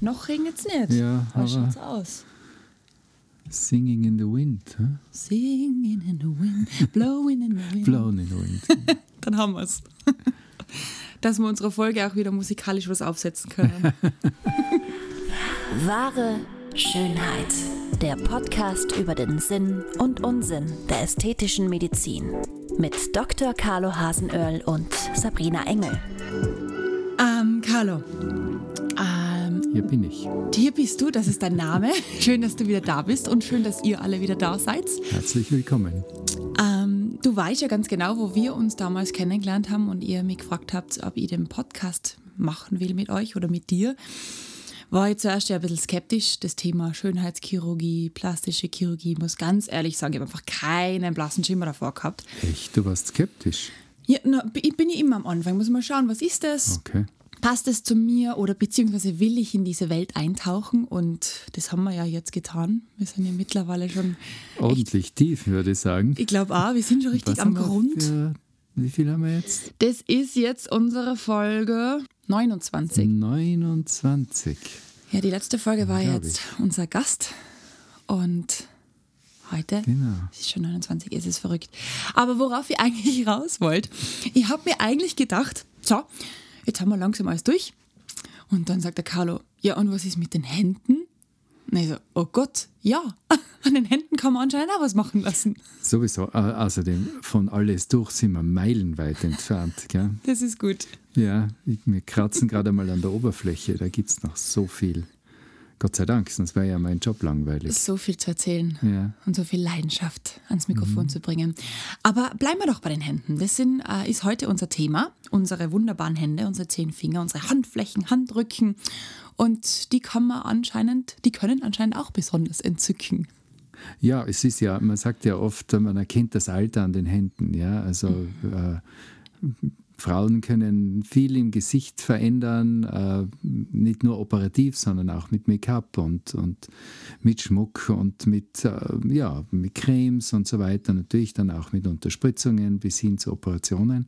Noch regnet es nicht. Ja, Was aber schaut's aus? Singing in the Wind. Huh? Singing in the wind, blowing in the wind. Blown in the Wind. Dann haben wir es. Dass wir unsere Folge auch wieder musikalisch was aufsetzen können. Wahre Schönheit. Der Podcast über den Sinn und Unsinn der ästhetischen Medizin. Mit Dr. Carlo Hasenöhrl und Sabrina Engel. ähm, Carlo, Hier bin ich. hier bist du, das ist dein Name. Schön, dass du wieder da bist und schön, dass ihr alle wieder da seid. Herzlich willkommen. Ähm, du weißt ja ganz genau, wo wir uns damals kennengelernt haben und ihr mich gefragt habt, ob ich den Podcast machen will mit euch oder mit dir. War ich zuerst ja ein bisschen skeptisch. Das Thema Schönheitschirurgie, plastische Chirurgie, muss ganz ehrlich sagen, ich habe einfach keinen blassen Schimmer davor gehabt. Echt, du warst skeptisch. Ja, na, ich bin ja immer am Anfang, muss mal schauen, was ist das? Okay. Passt es zu mir oder beziehungsweise will ich in diese Welt eintauchen? Und das haben wir ja jetzt getan. Wir sind ja mittlerweile schon, Ordentlich tief, würde ich sagen. ich glaube auch, wir sind schon richtig Was am Grund. Für, wie viel haben wir jetzt? Das ist jetzt unsere Folge 29. 29. Ja, die letzte Folge war Glaub jetzt unser Gast. Und heute Genau. es ist schon 29, es ist verrückt. Aber worauf ich eigentlich raus wollte, ich habe mir eigentlich gedacht, so, jetzt haben wir langsam alles durch. Und dann sagt der Carlo, ja, und was ist mit den Händen? Und ich so, oh Gott, ja, an den Händen kann man anscheinend auch was machen lassen. Sowieso. Außerdem, von alles durch sind wir meilenweit entfernt. Gell? Das ist gut. Ja, wir kratzen gerade mal an der Oberfläche. Da gibt es noch so viel. Gott sei Dank, sonst wäre ja mein Job langweilig. So viel zu erzählen. Ja. und so viel Leidenschaft ans Mikrofon zu bringen. Aber bleiben wir doch bei den Händen. Das sind, äh, ist heute unser Thema. Unsere wunderbaren Hände, unsere zehn Finger, unsere Handflächen, Handrücken. Und die kann man anscheinend, die können anscheinend auch besonders entzücken. Ja, es ist ja, man sagt ja oft, man erkennt das Alter an den Händen. Ja, also äh, Frauen können viel im Gesicht verändern, äh, nicht nur operativ, sondern auch mit Make-up und, und mit Schmuck und mit, äh, ja, mit Cremes und so weiter. Natürlich dann auch mit Unterspritzungen bis hin zu Operationen.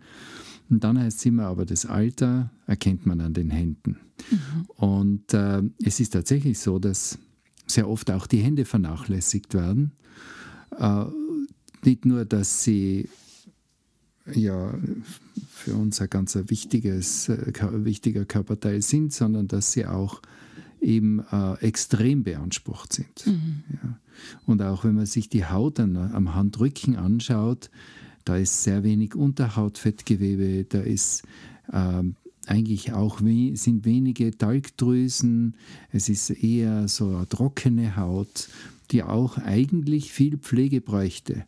Und dann heißt es immer, aber das Alter erkennt man an den Händen. Und äh, es ist tatsächlich so, dass sehr oft auch die Hände vernachlässigt werden. Äh, nicht nur, dass sie ja für uns ein ganz wichtiges, äh, wichtiger Körperteil sind, sondern dass sie auch eben äh, extrem beansprucht sind. Ja. Und auch wenn man sich die Haut an, am Handrücken anschaut, da ist sehr wenig Unterhautfettgewebe, da ist ähm, eigentlich auch we sind wenige Talgdrüsen, es ist eher so eine trockene Haut, die auch eigentlich viel Pflege bräuchte.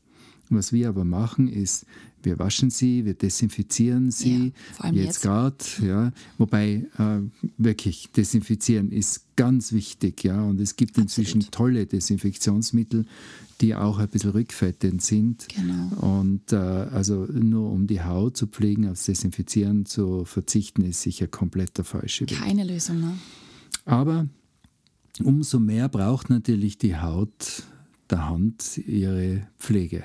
Was wir aber machen, ist, wir waschen sie, wir desinfizieren sie, Ja, jetzt jetzt. gerade, ja. Wobei äh, wirklich desinfizieren ist ganz wichtig, ja. Und es gibt inzwischen Absolut. tolle Desinfektionsmittel, die auch ein bisschen rückfettend sind. Genau. Und äh, also nur um die Haut zu pflegen, aufs Desinfizieren zu verzichten, ist sicher komplett der falsche Weg. Keine Lösung, ne? Aber umso mehr braucht natürlich die Haut der Hand ihre Pflege.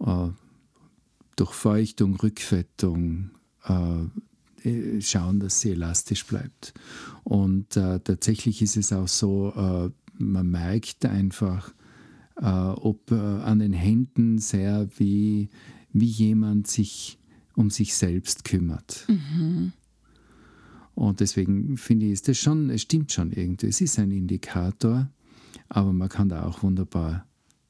Äh, Durchfeuchtung, Rückfettung, äh, äh, schauen, dass sie elastisch bleibt. Und äh, tatsächlich ist es auch so, äh, man merkt einfach, äh, ob äh, an den Händen sehr, wie, wie jemand sich um sich selbst kümmert. Und deswegen finde ich, ist das schon, es stimmt schon irgendwie. Es ist ein Indikator, aber man kann da auch wunderbar,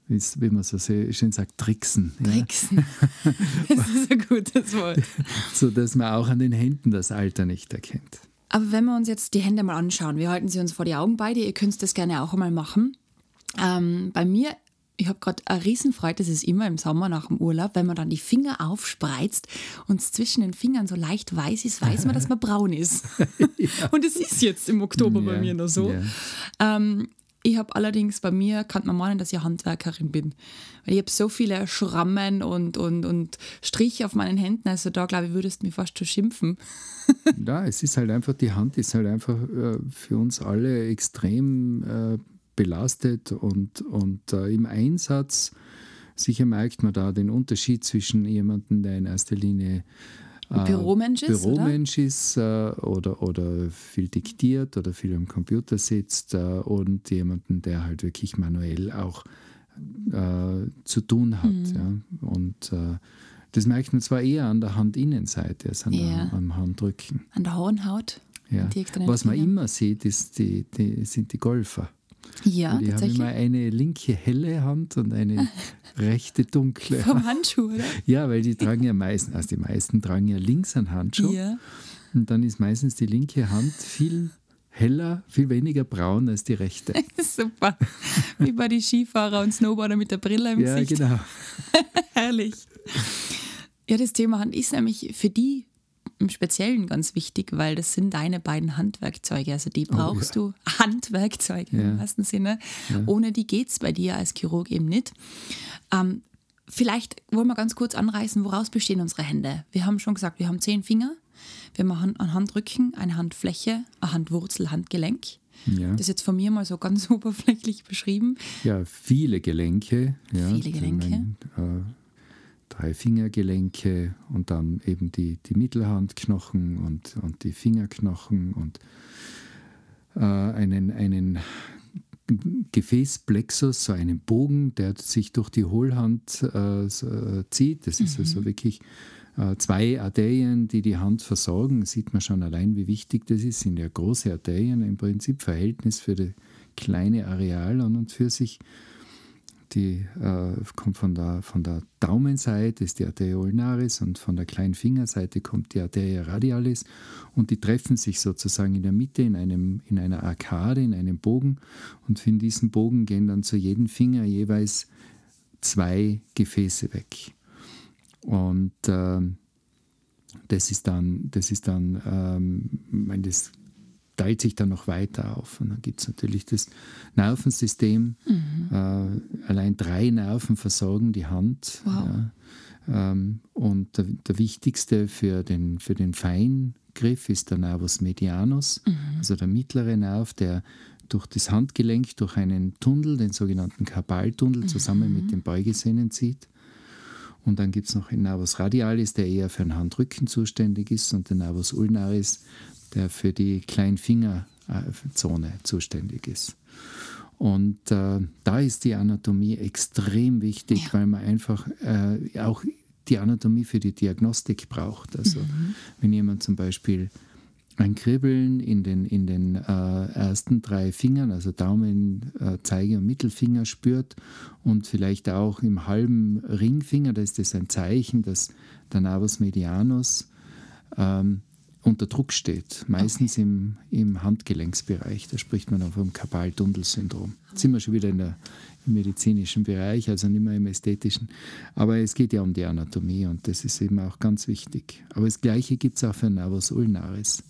wie man so schön sagt, tricksen. Ja? Tricksen. Das ist ein gutes Wort. So dass man auch an den Händen das Alter nicht erkennt. Aber wenn wir uns jetzt die Hände mal anschauen, wir halten sie uns vor die Augen beide, ihr könnt das gerne auch einmal machen. Ähm, bei mir, ich habe gerade eine Riesenfreude, das ist immer im Sommer nach dem Urlaub, wenn man dann die Finger aufspreizt und es zwischen den Fingern so leicht weiß ist, weiß man, dass man braun ist. Und es ist jetzt im Oktober bei Ja, mir noch so. ja. Ähm, ich habe allerdings bei mir, kann man meinen, dass ich Handwerkerin bin. Weil ich habe so viele Schrammen und, und, und Striche auf meinen Händen, also da glaube ich, würdest du mich fast schon schimpfen. Ja, es ist halt einfach, die Hand ist halt einfach äh, für uns alle extrem äh, belastet und, und äh, im Einsatz sicher merkt man da den Unterschied zwischen jemandem, der in erster Linie Büromensch ist, Büromensch ist äh, oder, oder viel diktiert oder viel am Computer sitzt äh, und jemanden, der halt wirklich manuell auch äh, zu tun hat. Mhm. Ja. Und äh, das merkt man zwar eher an der Handinnenseite als an Ja. der, am Handrücken. An der Hornhaut. Ja. direkt an den Was man immer sieht, ist die, die, sind die Golfer. Ja, die haben immer eine linke helle Hand und eine rechte dunkle. Vom Handschuh, oder? Ja, weil die tragen ja meistens, also die meisten tragen ja links einen Handschuh Ja. und dann ist meistens die linke Hand viel heller, viel weniger braun als die rechte. Super. Wie bei den Skifahrer und Snowboarder mit der Brille im ja, Gesicht. genau. Herrlich. Ja, das Thema Hand ist nämlich für die im Speziellen ganz wichtig, weil das sind deine beiden Handwerkzeuge. Also die brauchst du, Handwerkzeuge Oh, Ja. im wahrsten Sinne. Ohne die geht es bei dir als Chirurg eben nicht. Ähm, vielleicht wollen wir ganz kurz anreißen, woraus bestehen unsere Hände. Wir haben schon gesagt, wir haben zehn Finger. Wir machen einen Handrücken, eine Handfläche, eine Handwurzel, Handgelenk. Ja. Das ist jetzt von mir mal so ganz oberflächlich beschrieben. ja, viele Gelenke. Ja, Viele Gelenke. Mein, äh, drei Fingergelenke und dann eben die, die Mittelhandknochen und, und die Fingerknochen und äh, einen, einen Gefäßplexus, so einen Bogen, der sich durch die Hohlhand äh, äh, zieht. Das ist also wirklich äh, zwei Arterien, die die Hand versorgen. Sieht man schon allein, wie wichtig das ist. Sind ja große Arterien im Prinzip Verhältnis für das kleine Areal an und für sich. Die äh, kommt von der, von der Daumenseite, ist die Arteria ulnaris, und von der kleinen Fingerseite kommt die Arteria radialis. Und die treffen sich sozusagen in der Mitte in, einem, in einer Arkade, in einem Bogen. Und von diesem Bogen gehen dann zu jedem Finger jeweils zwei Gefäße weg. Und ähm, das ist dann, das ist dann, ähm, ich meine, das teilt sich dann noch weiter auf. Und dann gibt es natürlich das Nervensystem. Äh, allein drei Nerven versorgen die Hand. Wow. Ja. Ähm, und der, der wichtigste für den, für den Feingriff ist der Nervus medianus, also der mittlere Nerv, der durch das Handgelenk, durch einen Tunnel, den sogenannten Karpaltunnel, zusammen mit den Beugesehnen zieht. Und dann gibt es noch den Nervus radialis, der eher für den Handrücken zuständig ist, und den Nervus ulnaris, der für die Kleinfingerzone zuständig ist. Und äh, da ist die Anatomie extrem wichtig, Ja. weil man einfach äh, auch die Anatomie für die Diagnostik braucht. Also wenn jemand zum Beispiel ein Kribbeln in den, in den äh, ersten drei Fingern, also Daumen, äh, Zeige und Mittelfinger spürt und vielleicht auch im halben Ringfinger, da ist das ein Zeichen, dass der Nervus medianus ähm, unter Druck steht, meistens im, im Handgelenksbereich. Da spricht man dann vom Karpaltunnelsyndrom. Jetzt sind wir schon wieder in der, im medizinischen Bereich, also nicht mehr im ästhetischen. Aber es geht ja um die Anatomie und das ist eben auch ganz wichtig. Aber das Gleiche gibt es auch für Nervus ulnaris.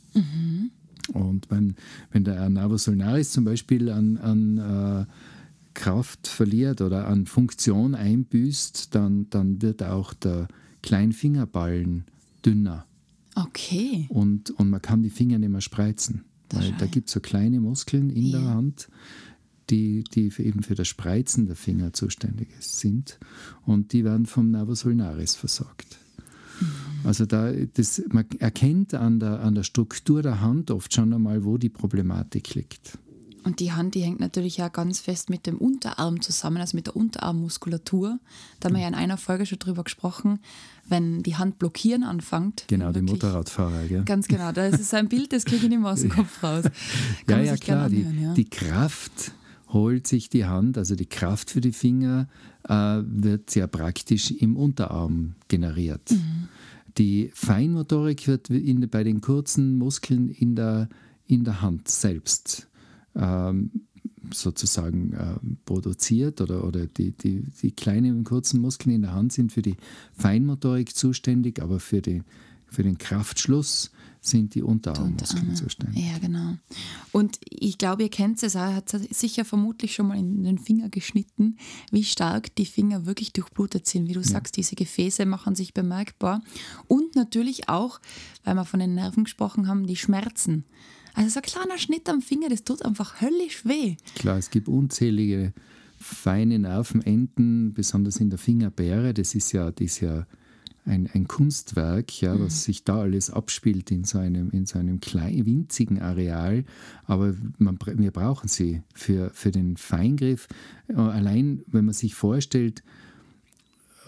Und wenn, wenn der Nervus ulnaris zum Beispiel an, an äh, Kraft verliert oder an Funktion einbüßt, dann, dann wird auch der Kleinfingerballen dünner Okay. und, und man kann die Finger nicht mehr spreizen. Weil da gibt es so kleine Muskeln in der Ja. Hand, die, die für eben für das Spreizen der Finger zuständig sind. Und die werden vom Nervus ulnaris versorgt. Also da, das, man erkennt an der, an der Struktur der Hand oft schon einmal, wo die Problematik liegt. Und die Hand, die hängt natürlich ja ganz fest mit dem Unterarm zusammen, also mit der Unterarmmuskulatur. Da haben wir ja in einer Folge schon drüber gesprochen, wenn die Hand blockieren anfängt. Genau, die Motorradfahrer. Gell? Ganz genau, das ist ein Bild, das kriege ich nicht mehr aus dem Kopf raus. Kann Ja, ja, klar. Die, anhören, ja. die Kraft holt sich die Hand, also die Kraft für die Finger äh, wird sehr praktisch im Unterarm generiert. Mhm. Die Feinmotorik wird in, bei den kurzen Muskeln in der, in der Hand selbst ähm, sozusagen äh, produziert oder, oder die, die, die kleinen kurzen Muskeln in der Hand sind für die Feinmotorik zuständig, aber für, die, für den Kraftschluss sind die Unterarmmuskeln Unterarme. zuständig. Ja, genau. Und ich glaube, ihr kennt es, er hat sicher vermutlich schon mal in den Finger geschnitten, wie stark die Finger wirklich durchblutet sind. Wie du sagst, diese Gefäße machen sich bemerkbar. Und natürlich auch, weil wir von den Nerven gesprochen haben, die Schmerzen. Also so ein kleiner Schnitt am Finger, das tut einfach höllisch weh. Klar, es gibt unzählige feine Nervenenden, besonders in der Fingerbeere. Das ist ja, das ist ja ein, ein Kunstwerk, ja, Mhm. was sich da alles abspielt in so einem, in so einem kleinen, winzigen Areal. Aber man, wir brauchen sie für, für den Feingriff. Äh, Allein, wenn man sich vorstellt,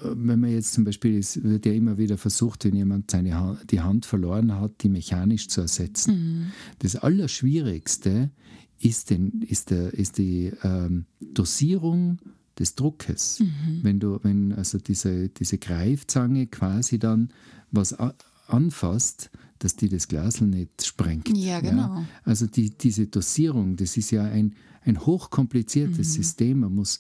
wenn man jetzt zum Beispiel, es wird ja immer wieder versucht, wenn jemand seine Hand, die Hand verloren hat, die mechanisch zu ersetzen. Das Allerschwierigste ist, den, ist, der, ist die ähm, Dosierung des Druckes. Wenn du, wenn also diese, diese Greifzange quasi dann was anfasst, dass die das Glasl nicht sprengt. Ja, genau. Also die, diese Dosierung, das ist ja ein, ein hochkompliziertes System. Man muss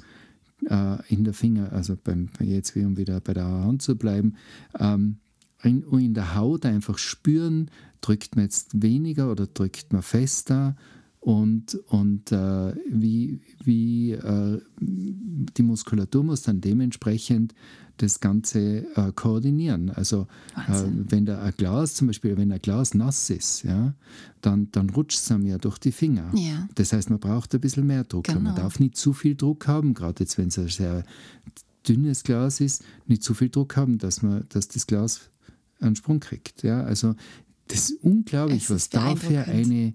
äh, in der Finger, also beim, jetzt um wieder bei der Hand zu bleiben, ähm, in, in der Haut einfach spüren, drückt man jetzt weniger oder drückt man fester und, und äh, wie, wie äh, die Muskulatur muss dann dementsprechend das Ganze äh, koordinieren. Also äh, wenn da ein Glas zum Beispiel, wenn ein Glas nass ist, ja, dann, dann rutscht es einem ja durch die Finger. Ja. Das heißt, man braucht ein bisschen mehr Druck. Genau. Man darf nicht zu viel Druck haben, gerade jetzt, wenn es ein sehr dünnes Glas ist, nicht zu viel Druck haben, dass, man, dass das Glas einen Sprung kriegt. Ja, also das ist unglaublich, Es was ist da für, beeindruckend. eine,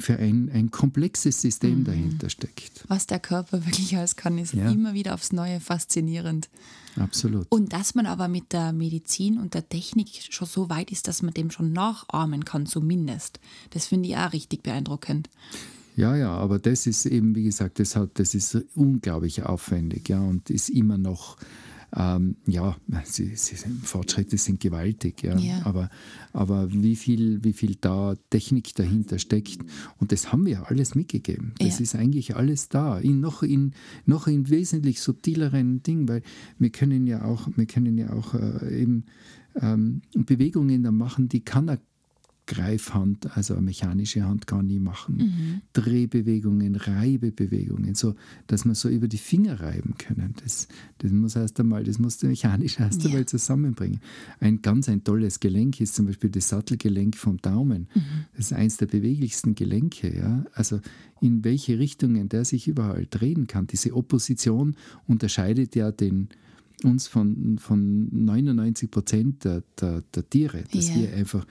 für ein, ein komplexes System Mhm. dahinter steckt. Was der Körper wirklich alles kann, ist Ja. immer wieder aufs Neue faszinierend. Absolut. Und dass man aber mit der Medizin und der Technik schon so weit ist, dass man dem schon nachahmen kann, zumindest. Das finde ich auch richtig beeindruckend. Ja, ja, aber das ist eben, wie gesagt, das, hat, das ist unglaublich aufwendig ja, und ist immer noch, ähm, ja, sie, sie, Fortschritte sind gewaltig, ja, Ja. Aber, aber wie, viel, wie viel da Technik dahinter steckt und das haben wir alles mitgegeben. Das Ja. ist eigentlich alles da, in, noch, in, noch in wesentlich subtileren Dingen, weil wir können ja auch, wir können ja auch äh, eben ähm, Bewegungen da machen, die kann eine Greifhand, also eine mechanische Hand gar nie machen. Drehbewegungen, Reibebewegungen, so dass man so über die Finger reiben können. Das, das muss erst einmal, das muss der mechanisch erst Ja. einmal zusammenbringen. Ein ganz ein tolles Gelenk ist zum Beispiel das Sattelgelenk vom Daumen. Das ist eins der beweglichsten Gelenke. Ja? Also in welche Richtungen der sich überall drehen kann. Diese Opposition unterscheidet ja den uns von, von 99 Prozent der, der, der Tiere, dass Ja. wir einfach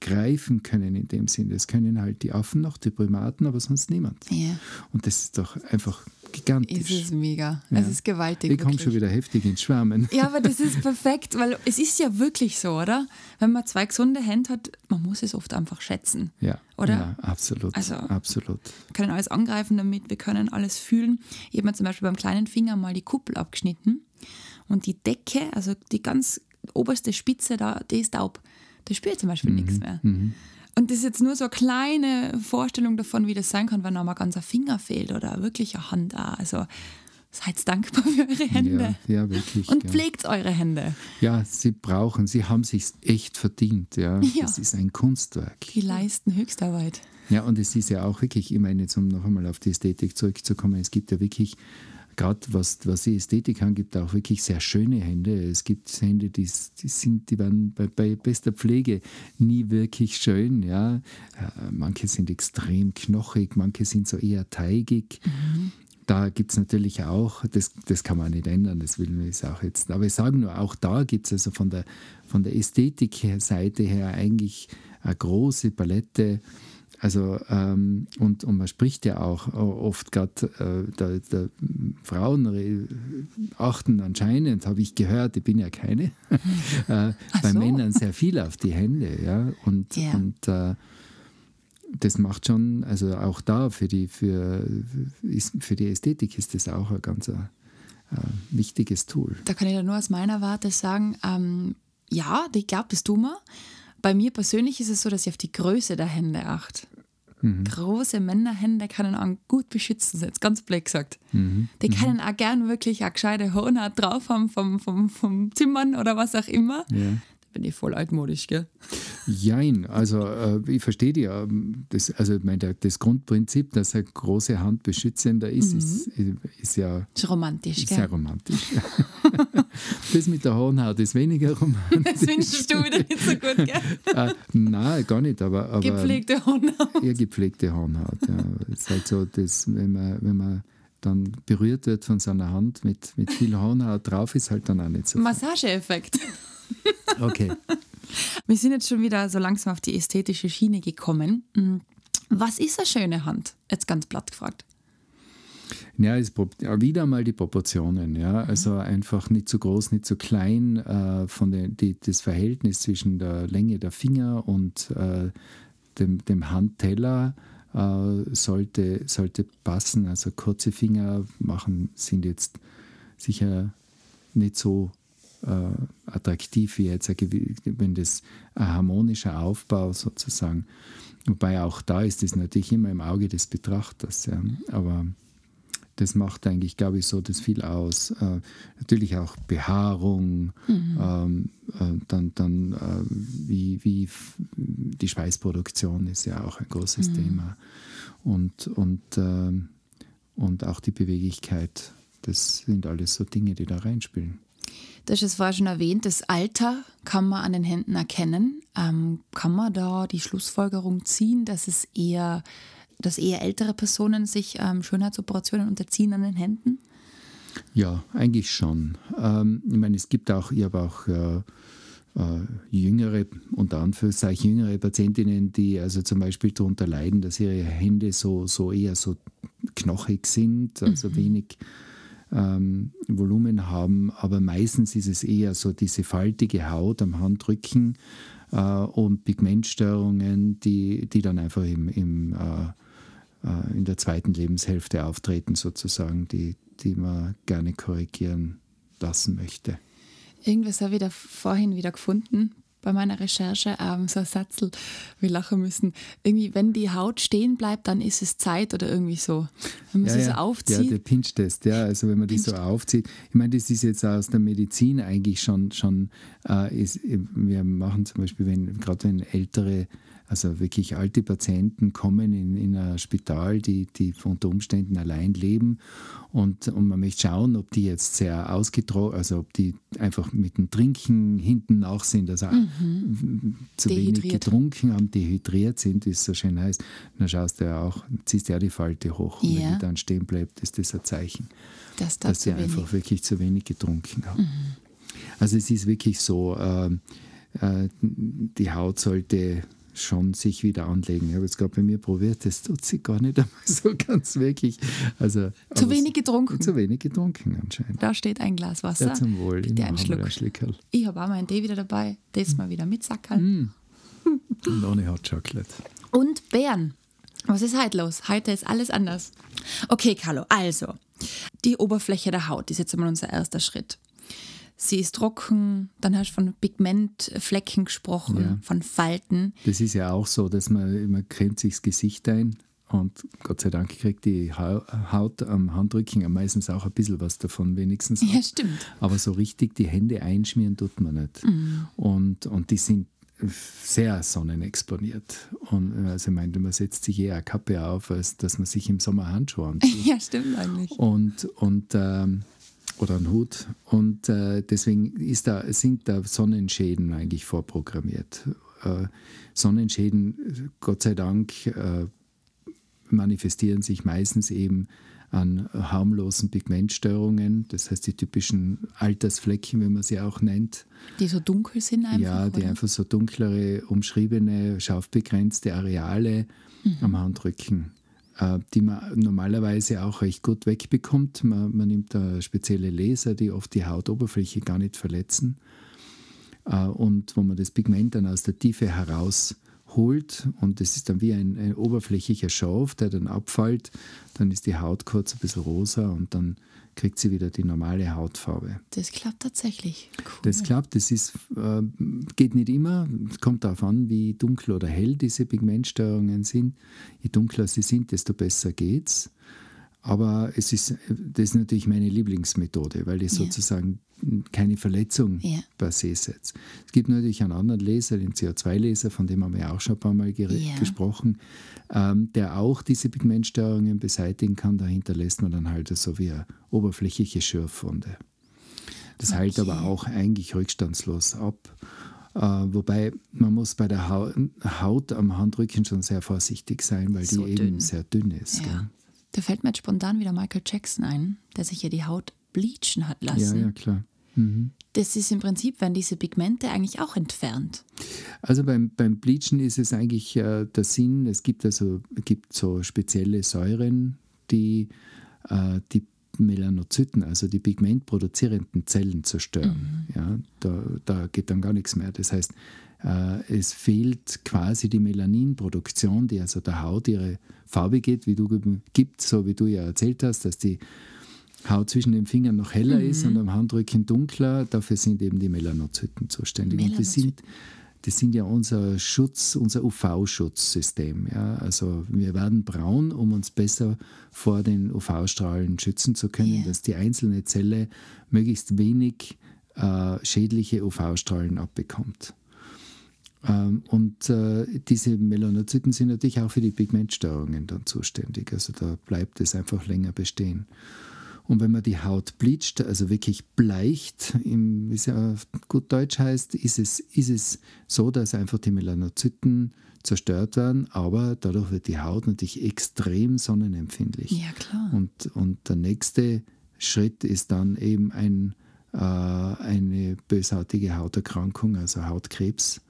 greifen können in dem Sinne. Das können halt die Affen noch, die Primaten, aber sonst niemand. Ja, Und das ist doch einfach es gigantisch. ist mega. Ja. Es ist gewaltig. ich komme schon wieder heftig ins Schwärmen. Ja, aber das ist perfekt, weil es ist ja wirklich so, oder? Wenn man zwei gesunde Hände hat, man muss es oft einfach schätzen. Ja, Oder? ja absolut. Also- absolut. Wir können alles angreifen damit, wir können alles fühlen. Ich habe mir zum Beispiel beim kleinen Finger mal die Kuppel abgeschnitten und die Decke, also die ganz oberste Spitze da, die ist taub. Da spüre ich zum Beispiel nichts mehr. Und das ist jetzt nur so eine kleine Vorstellung davon, wie das sein kann, wenn einmal ganz ein Finger fehlt oder wirklich eine Hand auch. Also seid dankbar für eure Hände. Ja, ja, wirklich. Und ja. pflegt eure Hände. ja, sie brauchen, sie haben sich echt verdient. Ja. Ja. Das ist ein Kunstwerk. Die leisten Höchstarbeit. Ja, und es ist ja auch wirklich, ich meine, jetzt um noch einmal auf die Ästhetik zurückzukommen, es gibt ja wirklich, gerade was, was die Ästhetik angibt, auch wirklich sehr schöne Hände. Es gibt Hände, die, die, sind, die werden bei, bei bester Pflege nie wirklich schön. Ja. Äh, Manche sind extrem knochig, manche sind so eher teigig. Da gibt es natürlich auch, das, das kann man nicht ändern, das will ich auch jetzt. Aber ich sage nur, auch da gibt es also von der, von der Ästhetik-Seite her eigentlich eine große Palette. Also, ähm, und, und man spricht ja auch oft gerade, äh, da, da, Frauen achten anscheinend, habe ich gehört, ich bin ja keine, äh, bei so. Männern sehr viel auf die Hände. Ja? Und, Ja. und äh, das macht schon, also auch da für die, für, ist, für die Ästhetik ist das auch ein ganz äh, wichtiges Tool. Da kann ich da nur aus meiner Warte sagen, ähm, ja, ich glaube, das tun wir. Bei mir persönlich ist es so, dass ich auf die Größe der Hände achte. Große Männerhände können einen gut beschützen, jetzt ganz blöd gesagt. Die können auch gern wirklich eine gescheite Hornhaut drauf haben vom, vom, vom Zimmern oder was auch immer. Ja. Bin ich voll altmodisch, gell? Jein, also äh, ich verstehe die, ja, das, also ich meine, das Grundprinzip, dass eine große Hand beschützender ist, ist, ist ja Ist romantisch, sehr gell? romantisch. das mit der Hornhaut ist weniger romantisch. Das findest du wieder nicht so gut, gell? äh, nein, gar nicht, aber, aber Gepflegte Hornhaut. eher gepflegte Hornhaut. Ja. Es ist halt so, dass, wenn, man, wenn man dann berührt wird von seiner Hand mit, mit viel Hornhaut drauf, ist halt dann auch nicht so. Massageeffekt. Okay. Wir sind jetzt schon wieder so langsam auf die ästhetische Schiene gekommen. Mhm. Was ist eine schöne Hand? Jetzt ganz platt gefragt. Ja, ist wieder mal die Proportionen. Ja? Also einfach nicht zu groß, nicht zu klein. Äh, von den, die, das Verhältnis zwischen der Länge der Finger und äh, dem, dem Handteller äh, sollte, sollte passen. Also kurze Finger machen sind jetzt sicher nicht so äh, attraktiv wie jetzt, wenn das ein harmonischer Aufbau sozusagen. Wobei auch da ist es natürlich immer im Auge des Betrachters. Ja. Aber das macht eigentlich, glaube ich, so das viel aus. Äh, natürlich auch Behaarung, mhm. ähm, äh, dann, dann äh, wie, wie die Schweißproduktion ist ja auch ein großes mhm. Thema. Und, und, ähm, und auch die Beweglichkeit, das sind alles so Dinge, die da reinspielen. Du hast es vorher schon erwähnt, das Alter kann man an den Händen erkennen. Ähm, kann man da die Schlussfolgerung ziehen, dass es eher dass eher ältere Personen sich ähm, Schönheitsoperationen unterziehen an den Händen? Ja, eigentlich schon. Ähm, ich meine, es gibt auch, ich habe auch äh, äh, jüngere, unter Anführungszeichen jüngere Patientinnen, die also zum Beispiel darunter leiden, dass ihre Hände so, so eher so knochig sind, also mhm. wenig ähm, Volumen haben, aber meistens ist es eher so diese faltige Haut am Handrücken äh, und Pigmentstörungen, die, die dann einfach im, im äh, äh, in der zweiten Lebenshälfte auftreten, sozusagen, die, die man gerne korrigieren lassen möchte. Irgendwas habe ich da vorhin wieder gefunden bei meiner Recherche, ähm, so ein Satzel, wir lachen müssen. Irgendwie, wenn die Haut stehen bleibt, dann ist es Zeit oder irgendwie so. Wenn man ja, sie ja. so aufzieht. Ja, der Pinch-Test, ja, also wenn man die so aufzieht. Ich meine, das ist jetzt aus der Medizin eigentlich schon, schon äh, ist, wir machen zum Beispiel, wenn gerade wenn ältere also wirklich alte Patienten kommen in, in ein Spital, die, die unter Umständen allein leben und, und man möchte schauen, ob die jetzt sehr ausgetrocknet, also ob die einfach mit dem Trinken hinten nach sind, also mhm. zu wenig getrunken haben, dehydriert sind, wie es so schön heißt. Dann schaust du ja auch, ziehst ja die Falte hoch und wenn die dann stehen bleibt, ist das ein Zeichen, das dass sie einfach wirklich zu wenig getrunken haben. Mhm. Also es ist wirklich so, äh, äh, die Haut sollte schon sich wieder anlegen. Ich habe jetzt gerade bei mir probiert, das tut sich gar nicht einmal so ganz wirklich. Also, zu wenig getrunken. Zu wenig getrunken anscheinend. Da steht ein Glas Wasser. Ja, zum Wohl. Bitte einen Schluck. Ich habe auch meinen Tee wieder dabei. Das mal wieder mit Sackerl. Mm. Und ohne Hot Chocolate. Und Bären. Was ist heute los? Heute ist alles anders. Okay, Carlo, also die Oberfläche der Haut ist jetzt einmal unser erster Schritt sie ist trocken, dann hast du von Pigmentflecken gesprochen, ja. von Falten. Das ist ja auch so, dass man, man cremt sich das Gesicht ein und Gott sei Dank kriegt die Haut am Handrücken meistens auch ein bisschen was davon wenigstens. Ja, stimmt. Aber so richtig die Hände einschmieren tut man nicht. Mhm. Und, und die sind sehr sonnenexponiert. Und also ich meine, man setzt sich eher eine Kappe auf, als dass man sich im Sommer Handschuhe anzieht. Ja, stimmt eigentlich. Und, und ähm, oder einen Hut. Und äh, deswegen ist da, sind da Sonnenschäden eigentlich vorprogrammiert. Äh, Sonnenschäden, Gott sei Dank, äh, manifestieren sich meistens eben an harmlosen Pigmentstörungen, das heißt die typischen Altersflecken, wie man sie auch nennt. Die so dunkel sind einfach? Ja, die oder? einfach so dunklere, umschriebene, scharfbegrenzte Areale mhm. am Handrücken die man normalerweise auch recht gut wegbekommt. Man, man nimmt spezielle Laser, die oft die Hautoberfläche gar nicht verletzen. Äh, und wo man das Pigment dann aus der Tiefe herausholt und es ist dann wie ein, ein oberflächlicher Schauf, der dann abfällt, dann ist die Haut kurz ein bisschen rosa und dann kriegt sie wieder die normale Hautfarbe. Das klappt tatsächlich. Cool. Das klappt, das ist, äh, geht nicht immer. Es kommt darauf an, wie dunkel oder hell diese Pigmentstörungen sind. Je dunkler sie sind, desto besser geht's. Aber es ist, das ist natürlich meine Lieblingsmethode, weil ich ja. sozusagen keine Verletzung ja. per se setzt. Es gibt natürlich einen anderen Laser, den CO2-Laser, von dem haben wir auch schon ein paar Mal ja. gesprochen, ähm, der auch diese Pigmentstörungen beseitigen kann. Dahinter lässt man dann halt so wie eine oberflächliche Schürfwunde. Das okay. heilt aber auch eigentlich rückstandslos ab. Äh, wobei man muss bei der Haut, Haut, am Handrücken schon sehr vorsichtig sein, weil so die dünn. eben sehr dünn ist. Ja. Da fällt mir jetzt spontan wieder Michael Jackson ein, der sich ja die Haut bleachen hat lassen. Ja, ja, klar. Mhm. Das ist im Prinzip, werden diese Pigmente eigentlich auch entfernt. Also beim, beim Bleachen ist es eigentlich äh, der Sinn, es gibt also gibt so spezielle Säuren, die äh, die Melanozyten, also die pigmentproduzierenden Zellen zerstören. Mhm. Ja, da, da geht dann gar nichts mehr. Das heißt, es fehlt quasi die Melaninproduktion, die also der Haut ihre Farbe gibt, wie du gibt, so wie du ja erzählt hast, dass die Haut zwischen den Fingern noch heller Mhm. ist und am Handrücken dunkler. Dafür sind eben die Melanozyten zuständig. Und die sind, das sind ja unser Schutz, unser UV-Schutzsystem. Ja? Also wir werden braun, um uns besser vor den UV-Strahlen schützen zu können, Ja. dass die einzelne Zelle möglichst wenig äh, schädliche UV-Strahlen abbekommt. Ähm, und äh, diese Melanozyten sind natürlich auch für die Pigmentstörungen dann zuständig. Also da bleibt es einfach länger bestehen. Und wenn man die Haut bleacht, also wirklich bleicht, im, wie es ja auf gut Deutsch heißt, ist es, ist es so, dass einfach die Melanozyten zerstört werden, aber dadurch wird die Haut natürlich extrem sonnenempfindlich. Ja, klar. Und, und der nächste Schritt ist dann eben ein, äh, eine bösartige Hauterkrankung, also Hautkrebs,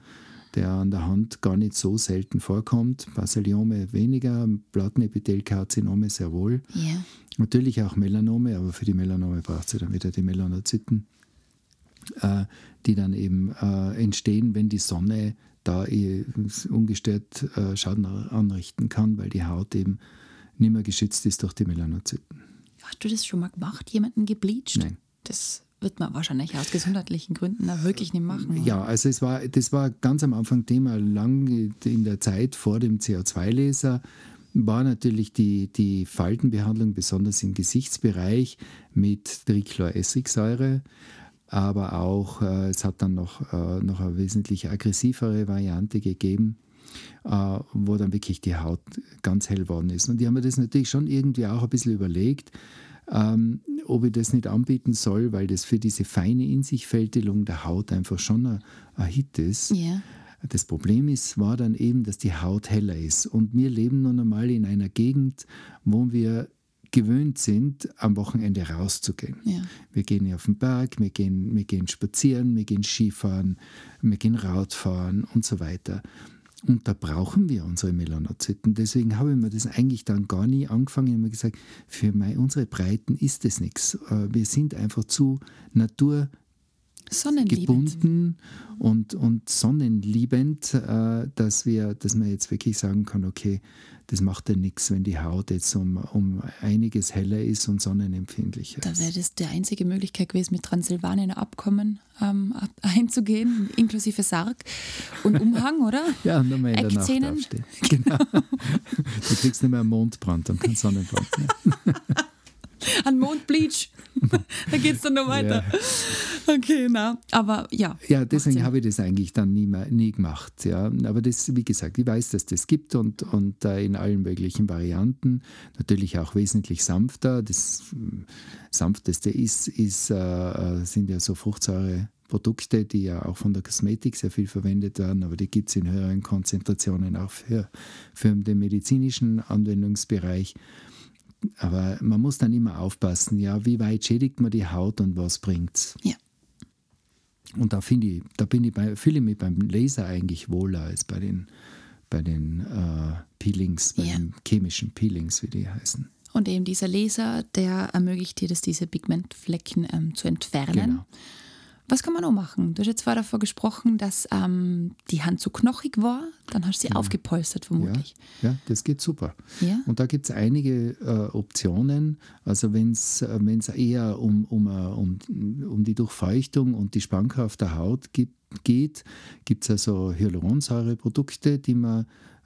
der an der Hand gar nicht so selten vorkommt. Basiliome weniger, Plattenepithelkarzinome sehr wohl. Ja. Natürlich auch Melanome, aber für die Melanome braucht sie dann wieder die Melanozyten, äh, die dann eben äh, entstehen, wenn die Sonne da eh ungestört äh, Schaden anrichten kann, weil die Haut eben nicht mehr geschützt ist durch die Melanozyten. Hast du das schon mal gemacht, jemanden gebleached? Nein. Das wird man wahrscheinlich aus gesundheitlichen Gründen da wirklich nicht machen. oder? Ja, also es war, das war ganz am Anfang Thema, lang in der Zeit vor dem CO2-Laser war natürlich die, die Faltenbehandlung, besonders im Gesichtsbereich, mit Trichloressigsäure. Aber auch, äh, es hat dann noch, äh, noch eine wesentlich aggressivere Variante gegeben, äh, wo dann wirklich die Haut ganz hell worden ist. Und die haben mir das natürlich schon irgendwie auch ein bisschen überlegt, ähm, ob ich das nicht anbieten soll, weil das für diese feine Insichfältelung der Haut einfach schon ein, ein Hit ist. Ja. Das Problem ist, war dann eben, dass die Haut heller ist. Und wir leben nun einmal in einer Gegend, wo wir gewöhnt sind, am Wochenende rauszugehen. Ja. Wir gehen auf den Berg, wir gehen, wir gehen spazieren, wir gehen Skifahren, wir gehen Radfahren und so weiter. Und da brauchen wir unsere Melanozyten. Deswegen habe ich mir das eigentlich dann gar nie angefangen. Ich habe mir gesagt, für mein, unsere Breiten ist das nichts. Äh, Wir sind einfach zu Natur. Gebunden und, und sonnenliebend, äh, dass, wir, dass man jetzt wirklich sagen kann, okay, das macht ja nichts, wenn die Haut jetzt um, um einiges heller ist und sonnenempfindlicher Da ist. wäre das die einzige Möglichkeit gewesen, mit Transsilvanien ein Abkommen ähm, ab- einzugehen, inklusive Sarg und Umhang, oder? Ja, und dann mal in der Nacht aufstehen. Genau. Du kriegst nicht mehr einen Mondbrand und keinen Sonnenbrand mehr. An Mondbleach. da geht es dann noch weiter. Okay, na. Aber ja. Ja, deswegen habe ich das eigentlich dann nie, mehr, nie gemacht. Ja. Aber das, wie gesagt, ich weiß, dass das gibt und, und äh, in allen möglichen Varianten. Natürlich auch wesentlich sanfter. Das sanfteste ist, ist, äh, äh, sind ja so Fruchtsäureprodukte, die ja auch von der Kosmetik sehr viel verwendet werden, aber die gibt es in höheren Konzentrationen auch für, für den medizinischen Anwendungsbereich. Aber man muss dann immer aufpassen, ja, wie weit schädigt man die Haut und was bringt's? Ja. Und da finde ich, da bin ich bei, fühle ich mich beim Laser eigentlich wohler als bei den, bei den äh, Peelings, bei Ja. den chemischen Peelings, wie die heißen. Und eben dieser Laser, der ermöglicht dir, das, diese Pigmentflecken ähm, zu entfernen. Genau. Was kann man noch machen? Du hast jetzt zwar davor gesprochen, dass ähm, die Hand zu knochig war, dann hast du sie aufgepolstert Ja, vermutlich. ja, das geht super. Ja. Und da gibt es einige äh, Optionen. Also wenn es eher um, um, äh, um, um die Durchfeuchtung und die Spannkraft der Haut gibt, geht, gibt es also Hyaluronsäureprodukte, die man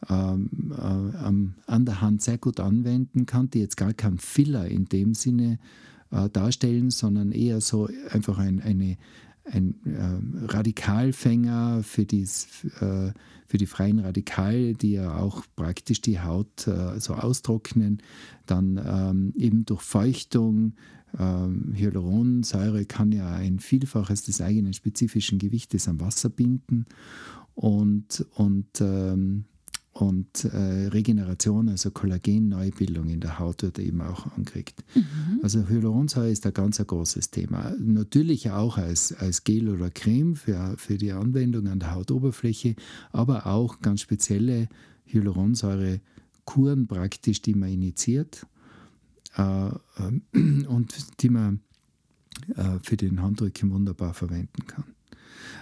ähm, äh, am- an der Hand sehr gut anwenden kann, die jetzt gar kein Filler in dem Sinne äh, darstellen, sondern eher so einfach ein, eine, ein äh, Radikalfänger für, dies, äh, für die freien Radikale, die ja auch praktisch die Haut äh, so austrocknen. Dann ähm, eben durch Feuchtung. Ähm, Hyaluronsäure kann ja ein Vielfaches des eigenen spezifischen Gewichtes am Wasser binden. Und, und, ähm, und äh, Regeneration, also Kollagenneubildung in der Haut wird eben auch angeregt. Mhm. Also Hyaluronsäure ist ein ganz ein großes Thema. Natürlich auch als, als Gel oder Creme für, für die Anwendung an der Hautoberfläche, aber auch ganz spezielle Hyaluronsäure-Kuren praktisch, die man initiiert äh, und die man äh, für den Handrücken wunderbar verwenden kann.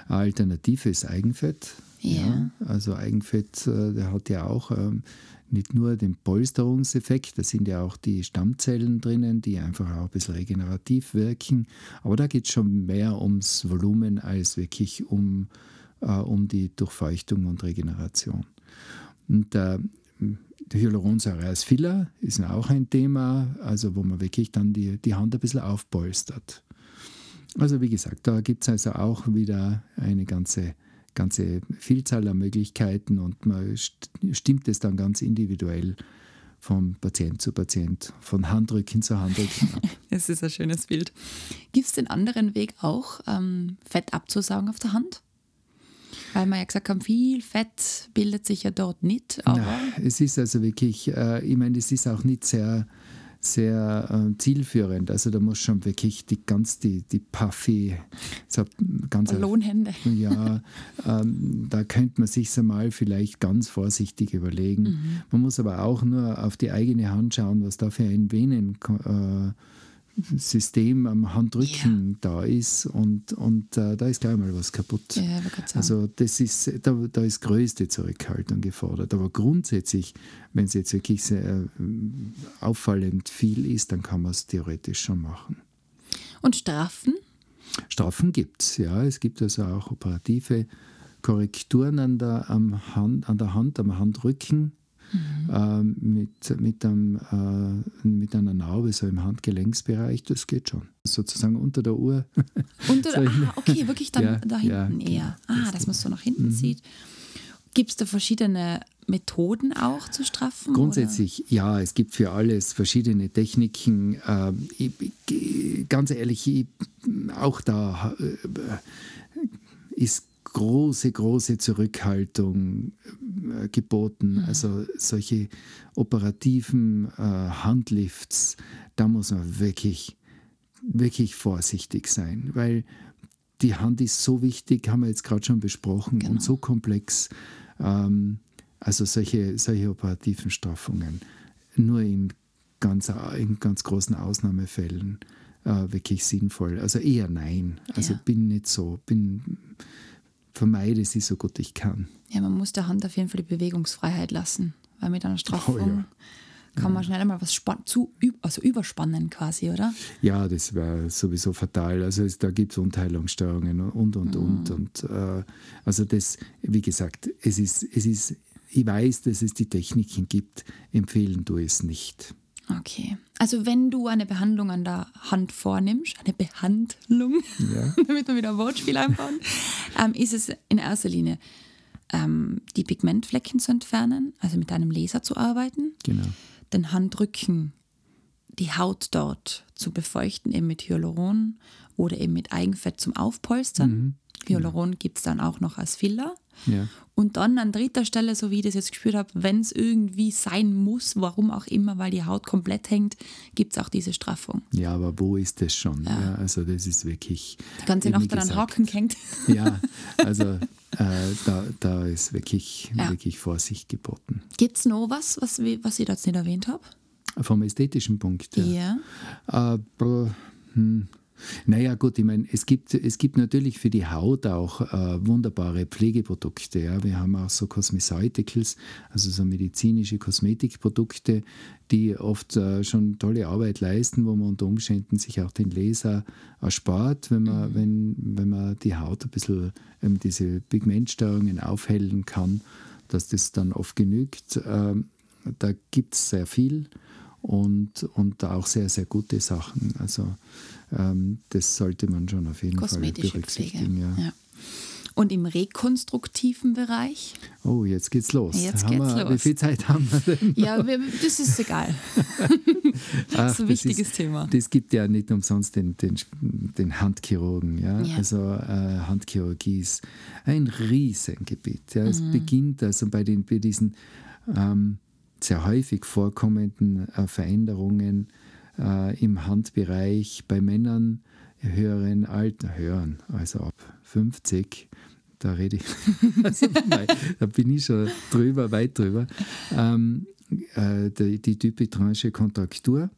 Eine Alternative ist Eigenfett. Ja. ja. also Eigenfett, äh, der hat ja auch ähm, nicht nur den Polsterungseffekt, da sind ja auch die Stammzellen drinnen, die einfach auch ein bisschen regenerativ wirken. Aber da geht es schon mehr ums Volumen als wirklich um, äh, um die Durchfeuchtung und Regeneration. Und äh, die Hyaluronsäure als Filler ist auch ein Thema, also wo man wirklich dann die, die Hand ein bisschen aufpolstert. Also wie gesagt, da gibt es also auch wieder eine ganze, ganze Vielzahl an Möglichkeiten und man stimmt es dann ganz individuell von Patient zu Patient, von Handrücken zu Handrücken ab. Es ist ein schönes Bild. Gibt es den anderen Weg auch, ähm, Fett abzusaugen auf der Hand? Weil wir ja gesagt haben, viel Fett bildet sich ja dort nicht. Aber Na, es ist also wirklich, äh, ich meine, es ist auch nicht sehr sehr äh, zielführend. Also da muss schon wirklich die ganz die, die Puffy, so ganz Ballonhände. Ja, ähm, da könnte man sich einmal vielleicht ganz vorsichtig überlegen. Mhm. Man muss aber auch nur auf die eigene Hand schauen, was da für ein Venen äh, System am Handrücken ja. da ist und, und äh, da ist gleich mal was kaputt. Ja, also das ist, da, da ist größte Zurückhaltung gefordert. Aber grundsätzlich, wenn es jetzt wirklich sehr äh, auffallend viel ist, dann kann man es theoretisch schon machen. Und Strafen? Strafen gibt es, ja. Es gibt also auch operative Korrekturen an der, am Hand, an der Hand, am Handrücken mhm. mit, mit, einem, äh, mit einer Narbe so im Handgelenksbereich, das geht schon. Sozusagen unter der Uhr. Unter der, ah, okay, wirklich dann ja, da hinten ja, eher. Ah, dass man es so nach hinten mhm. zieht. Gibt es da verschiedene Methoden auch zu straffen? Grundsätzlich oder? ja, es gibt für alles verschiedene Techniken. Ähm, ich, ganz ehrlich, ich, auch da äh, ist große, große Zurückhaltung äh, geboten. Mhm. Also solche operativen äh, Handlifts, da muss man wirklich, wirklich vorsichtig sein, weil die Hand ist so wichtig, haben wir jetzt gerade schon besprochen, genau. und so komplex. Ähm, also solche, solche operativen Straffungen nur in ganz, in ganz großen Ausnahmefällen äh, wirklich sinnvoll. Also eher nein. Also ja. bin nicht so, bin vermeide sie so gut ich kann. Ja, man muss der Hand auf jeden Fall die Bewegungsfreiheit lassen, weil mit einer Straffung oh, ja. kann man schnell mal was zu, also überspannen quasi, oder? Ja, das wäre sowieso fatal. Also es, da gibt es Unteilungsstörungen und, und, mhm. und. und äh, also das, wie gesagt, es ist, es ist, ich weiß, dass es die Techniken gibt, empfehlen du es nicht. Okay. Also wenn du eine Behandlung an der Hand vornimmst, eine Behandlung, ja. damit wir wieder ein Wortspiel einbauen, ähm, ist es in erster Linie ähm, die Pigmentflecken zu entfernen, also mit einem Laser zu arbeiten, genau. den Handrücken, die Haut dort zu befeuchten, eben mit Hyaluron oder eben mit Eigenfett zum Aufpolstern. Mhm. Hyaluron genau. gibt es dann auch noch als Filler. Ja. Und dann an dritter Stelle, so wie ich das jetzt gespürt habe, wenn es irgendwie sein muss, warum auch immer, weil die Haut komplett hängt, gibt es auch diese Straffung. Ja, aber wo ist das schon? Ja. ja also das ist wirklich. Die ganze Nacht an den Haken hängt. Ja, also äh, da, da ist wirklich, ja. wirklich Vorsicht geboten. Gibt es noch was, was, was ich jetzt nicht erwähnt habe? Vom ästhetischen Punkt, ja. ja. Äh, hm. Naja, gut, ich meine, es gibt, es gibt natürlich für die Haut auch äh, wunderbare Pflegeprodukte. Ja. Wir haben auch so Cosmeceuticals, also so medizinische Kosmetikprodukte, die oft äh, schon tolle Arbeit leisten, wo man unter Umständen sich auch den Laser erspart, wenn man, mhm. wenn, wenn man die Haut ein bisschen ähm, diese Pigmentstörungen aufhellen kann, dass das dann oft genügt. Ähm, da gibt es sehr viel und, und auch sehr, sehr gute Sachen. Also ähm, das sollte man schon auf jeden Fall berücksichtigen. Ja. Ja. Und im rekonstruktiven Bereich? Oh, jetzt geht's los. Jetzt geht's wir, los. Wie viel Zeit haben wir denn? Ja, wir, das ist egal. das ist ein wichtiges ist, Thema. Das gibt ja nicht umsonst den, den, den Handchirurgen. Ja? ja. Also äh, Handchirurgie ist ein Riesengebiet. Ja? Es mhm. beginnt also bei, den, bei diesen ähm, sehr häufig vorkommenden äh, Veränderungen äh, im Handbereich bei Männern höheren Alter, hören, also ab 50, da rede ich, also nein, da bin ich schon drüber, weit drüber, ähm, äh, die, die typitranche Kontraktur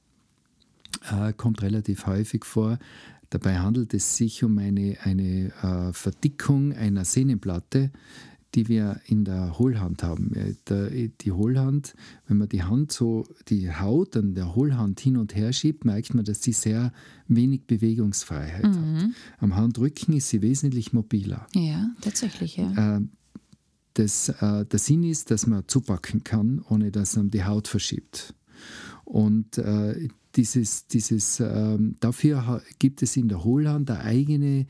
äh, kommt relativ häufig vor. Dabei handelt es sich um eine, eine äh, Verdickung einer Sehnenplatte, die wir in der Hohlhand haben. Die Hohlhand, wenn man die Hand so, die Haut an der Hohlhand hin und her schiebt, merkt man, dass sie sehr wenig Bewegungsfreiheit mhm. hat. Am Handrücken ist sie wesentlich mobiler. Ja, tatsächlich, ja. Äh, das, äh, der Sinn ist, dass man zupacken kann, ohne dass man die Haut verschiebt. Und äh, dieses, dieses, äh, dafür gibt es in der Hohlhand eine eigene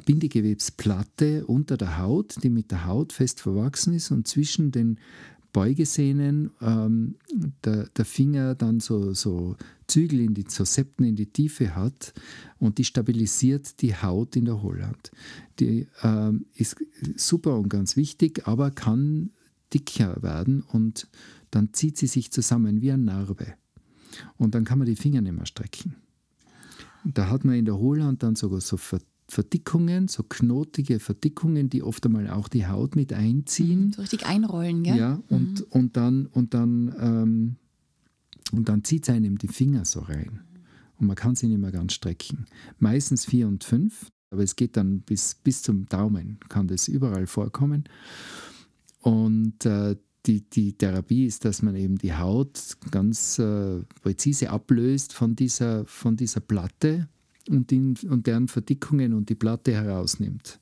Bindegewebsplatte unter der Haut, die mit der Haut fest verwachsen ist und zwischen den Beugesehnen ähm, der, der, Finger dann so, so Zügel in die so Septen in die Tiefe hat und die stabilisiert die Haut in der Hohlhand. Die ähm, ist super und ganz wichtig, aber kann dicker werden und dann zieht sie sich zusammen wie eine Narbe. Und dann kann man die Finger nicht mehr strecken. Da hat man in der Hohlhand dann sogar so Verdickungen, so knotige Verdickungen, die oft einmal auch die Haut mit einziehen. So richtig einrollen, gell? Ja, und, mhm. und dann, und dann, ähm, und dann zieht es einem die Finger so rein. Und man kann sie nicht mehr ganz strecken. Meistens vier und fünf, aber es geht dann bis, bis zum Daumen, kann das überall vorkommen. Und äh, die, die Therapie ist, dass man eben die Haut ganz äh, präzise ablöst von dieser, von dieser Platte und, den, und deren Verdickungen und die Platte herausnimmt.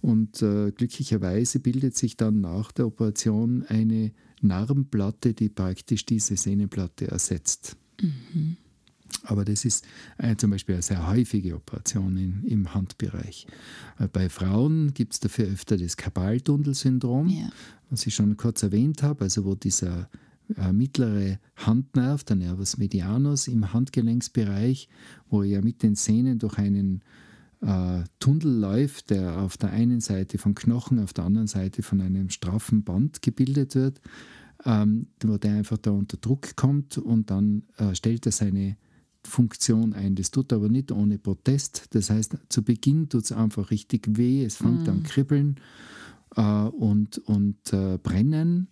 Und äh, glücklicherweise bildet sich dann nach der Operation eine Narbenplatte, die praktisch diese Sehnenplatte ersetzt. Mhm. Aber das ist äh, zum Beispiel eine sehr häufige Operation in, im Handbereich. Äh, bei Frauen gibt es dafür öfter das Kabaltunnelsyndrom, ja. was ich schon kurz erwähnt habe, also wo dieser äh, mittlere Handnerv, der Nervus medianus im Handgelenksbereich, wo er mit den Sehnen durch einen äh, Tunnel läuft, der auf der einen Seite von Knochen, auf der anderen Seite von einem straffen Band gebildet wird, ähm, wo der einfach da unter Druck kommt und dann äh, stellt er seine Funktion ein. Das tut aber nicht ohne Protest. Das heißt, zu Beginn tut es einfach richtig weh, es fängt mm. an kribbeln äh, und, und äh, brennen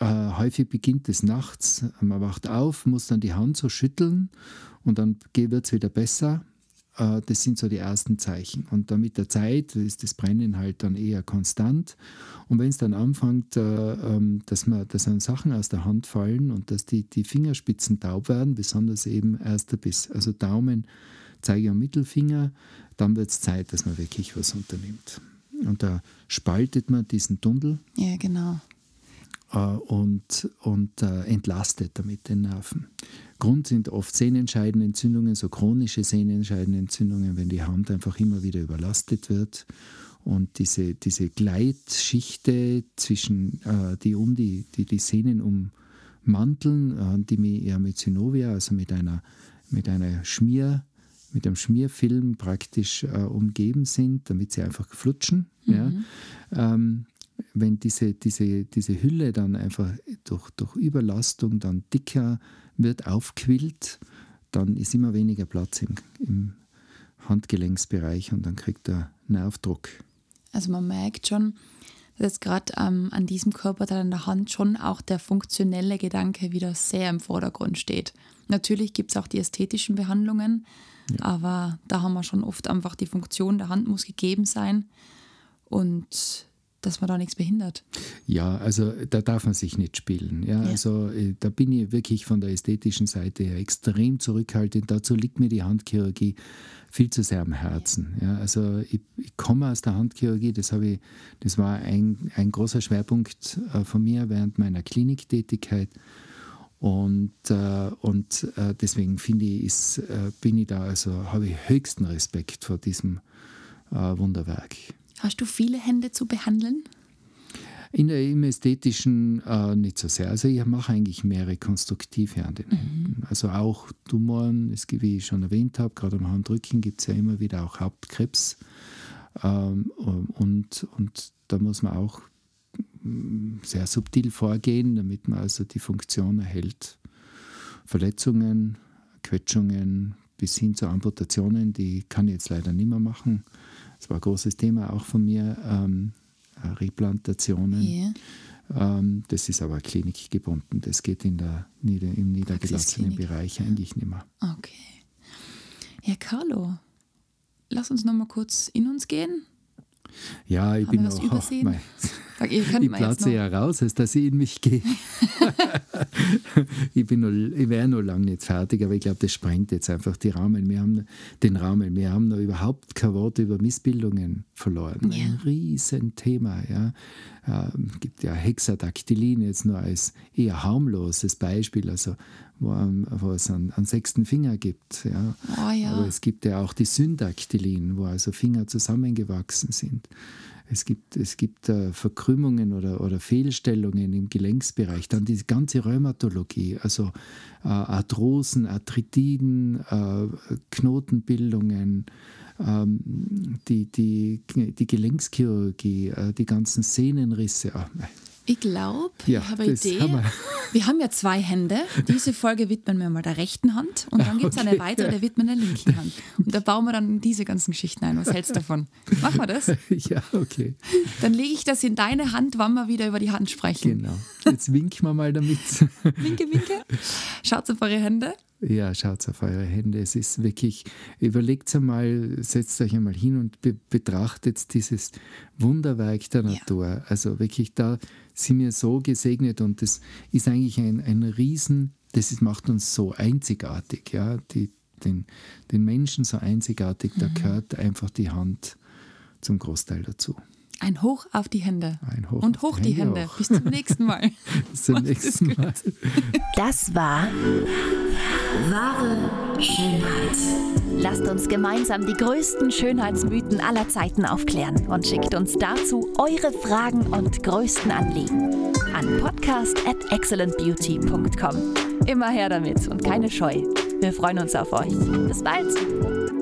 äh, häufig beginnt es nachts, man wacht auf, muss dann die Hand so schütteln und dann wird es wieder besser. Äh, das sind so die ersten Zeichen. Und dann mit der Zeit ist das Brennen halt dann eher konstant. Und wenn es dann anfängt, äh, ähm, dass, man, dass einem Sachen aus der Hand fallen und dass die, die Fingerspitzen taub werden, besonders eben erster Biss, also Daumen, Zeige und Mittelfinger, dann wird es Zeit, dass man wirklich was unternimmt. Und da spaltet man diesen Tunnel. Ja, genau. Äh, und, und äh, entlastet damit den Nerven. Grund sind oft Sehnenscheidenentzündungen, so chronische Sehnenscheidenentzündungen, wenn die Hand einfach immer wieder überlastet wird. Und diese, diese Gleitschichte zwischen, äh, die um die, die, die Sehnen ummanteln, äh, die ja mit Synovia, also mit einer, mit einer Schmier, mit einem Schmierfilm praktisch äh, umgeben sind, damit sie einfach flutschen. Mhm. Ja. Ähm, wenn diese, diese, diese Hülle dann einfach durch, durch Überlastung dann dicker wird, aufquillt, dann ist immer weniger Platz im, im Handgelenksbereich und dann kriegt er Nervdruck. Also man merkt schon, dass gerade ähm, an diesem Körperteil an der Hand schon auch der funktionelle Gedanke wieder sehr im Vordergrund steht. Natürlich gibt es auch die ästhetischen Behandlungen, ja. aber da haben wir schon oft einfach die Funktion der Hand muss gegeben sein. Und dass man da nichts behindert. Ja, also da darf man sich nicht spielen. Ja, ja. Also äh, da bin ich wirklich von der ästhetischen Seite her extrem zurückhaltend. Dazu liegt mir die Handchirurgie viel zu sehr am Herzen. Ja, also ich, ich komme aus der Handchirurgie, das, habe ich, das war ein, ein großer Schwerpunkt äh, von mir während meiner Kliniktätigkeit. Und, äh, und äh, deswegen finde ich, ist, äh, bin ich da, also habe ich höchsten Respekt vor diesem äh, Wunderwerk. Hast du viele Hände zu behandeln? In der, Im Ästhetischen äh, nicht so sehr. Also ich mache eigentlich mehr rekonstruktive an den mhm. Händen. Also auch Tumoren, es, wie ich schon erwähnt habe, gerade am Handrücken gibt es ja immer wieder auch Hauptkrebs. Ähm, und, und da muss man auch mm, sehr subtil vorgehen, damit man also die Funktion erhält. Verletzungen, Quetschungen bis hin zu Amputationen, die kann ich jetzt leider nicht mehr machen. Das war ein großes Thema auch von mir, ähm, Replantationen. Yeah. Ähm, das ist aber klinikgebunden. Das geht in der, im niedergelassenen Bereich eigentlich nicht mehr. Okay. Ja, Carlo, lass uns noch mal kurz in uns gehen. Ja, ich Haben bin wir ich jetzt platze ja raus, als dass ich in mich gehe. ich bin noch, ich wäre noch lange nicht fertig, aber ich glaube, das sprengt jetzt einfach die Rahmen. Wir haben den Rahmen. Wir haben noch überhaupt kein Wort über Missbildungen verloren. Ja. Ein Riesenthema. Ja. Ähm, gibt ja Hexadaktylin jetzt nur als eher harmloses Beispiel, also wo, wo es einen, einen sechsten Finger gibt. Ja. Oh ja. Aber es gibt ja auch die Syndaktilin, wo also Finger zusammengewachsen sind. Es gibt, es gibt äh, Verkrümmungen oder, oder Fehlstellungen im Gelenksbereich. Dann die ganze Rheumatologie, also äh, Arthrosen, Arthritiden, äh, Knotenbildungen, ähm, die, die, die Gelenkschirurgie, äh, die ganzen Sehnenrisse. Ah, Ich glaube, Ja, ich habe eine Idee. Wir. haben ja zwei Hände. Diese Folge widmen wir mal der rechten Hand und dann gibt es eine weitere, der widmen der linken Hand. Und da bauen wir dann diese ganzen Geschichten ein. Was hältst du davon? Machen wir das? ja, okay, Dann lege ich das in deine Hand, wann wir wieder über die Hand sprechen. genau. Jetzt winken wir mal damit. Winke, winke. Schaut auf eure Hände. Ja, schaut auf eure Hände. Es ist wirklich, überlegt einmal, setzt euch einmal hin und be betrachtet dieses Wunderwerk der Ja. Natur. Also wirklich, da sind wir so gesegnet und das ist eigentlich ein, ein Riesen, das ist, macht uns so einzigartig, ja, die, den, den Menschen so einzigartig, da gehört einfach die Hand zum Großteil dazu. Ein Hoch auf die Hände. Ein Hoch und hoch die Hände Hände. Bis zum nächsten Mal. Bis zum nächsten. Mal. Das war wahre Schönheit. Lasst uns gemeinsam die größten Schönheitsmythen aller Zeiten aufklären und schickt uns dazu eure Fragen und größten Anliegen an podcast at excellentbeauty.com. Immer her damit und keine Scheu. Wir freuen uns auf euch. Bis bald.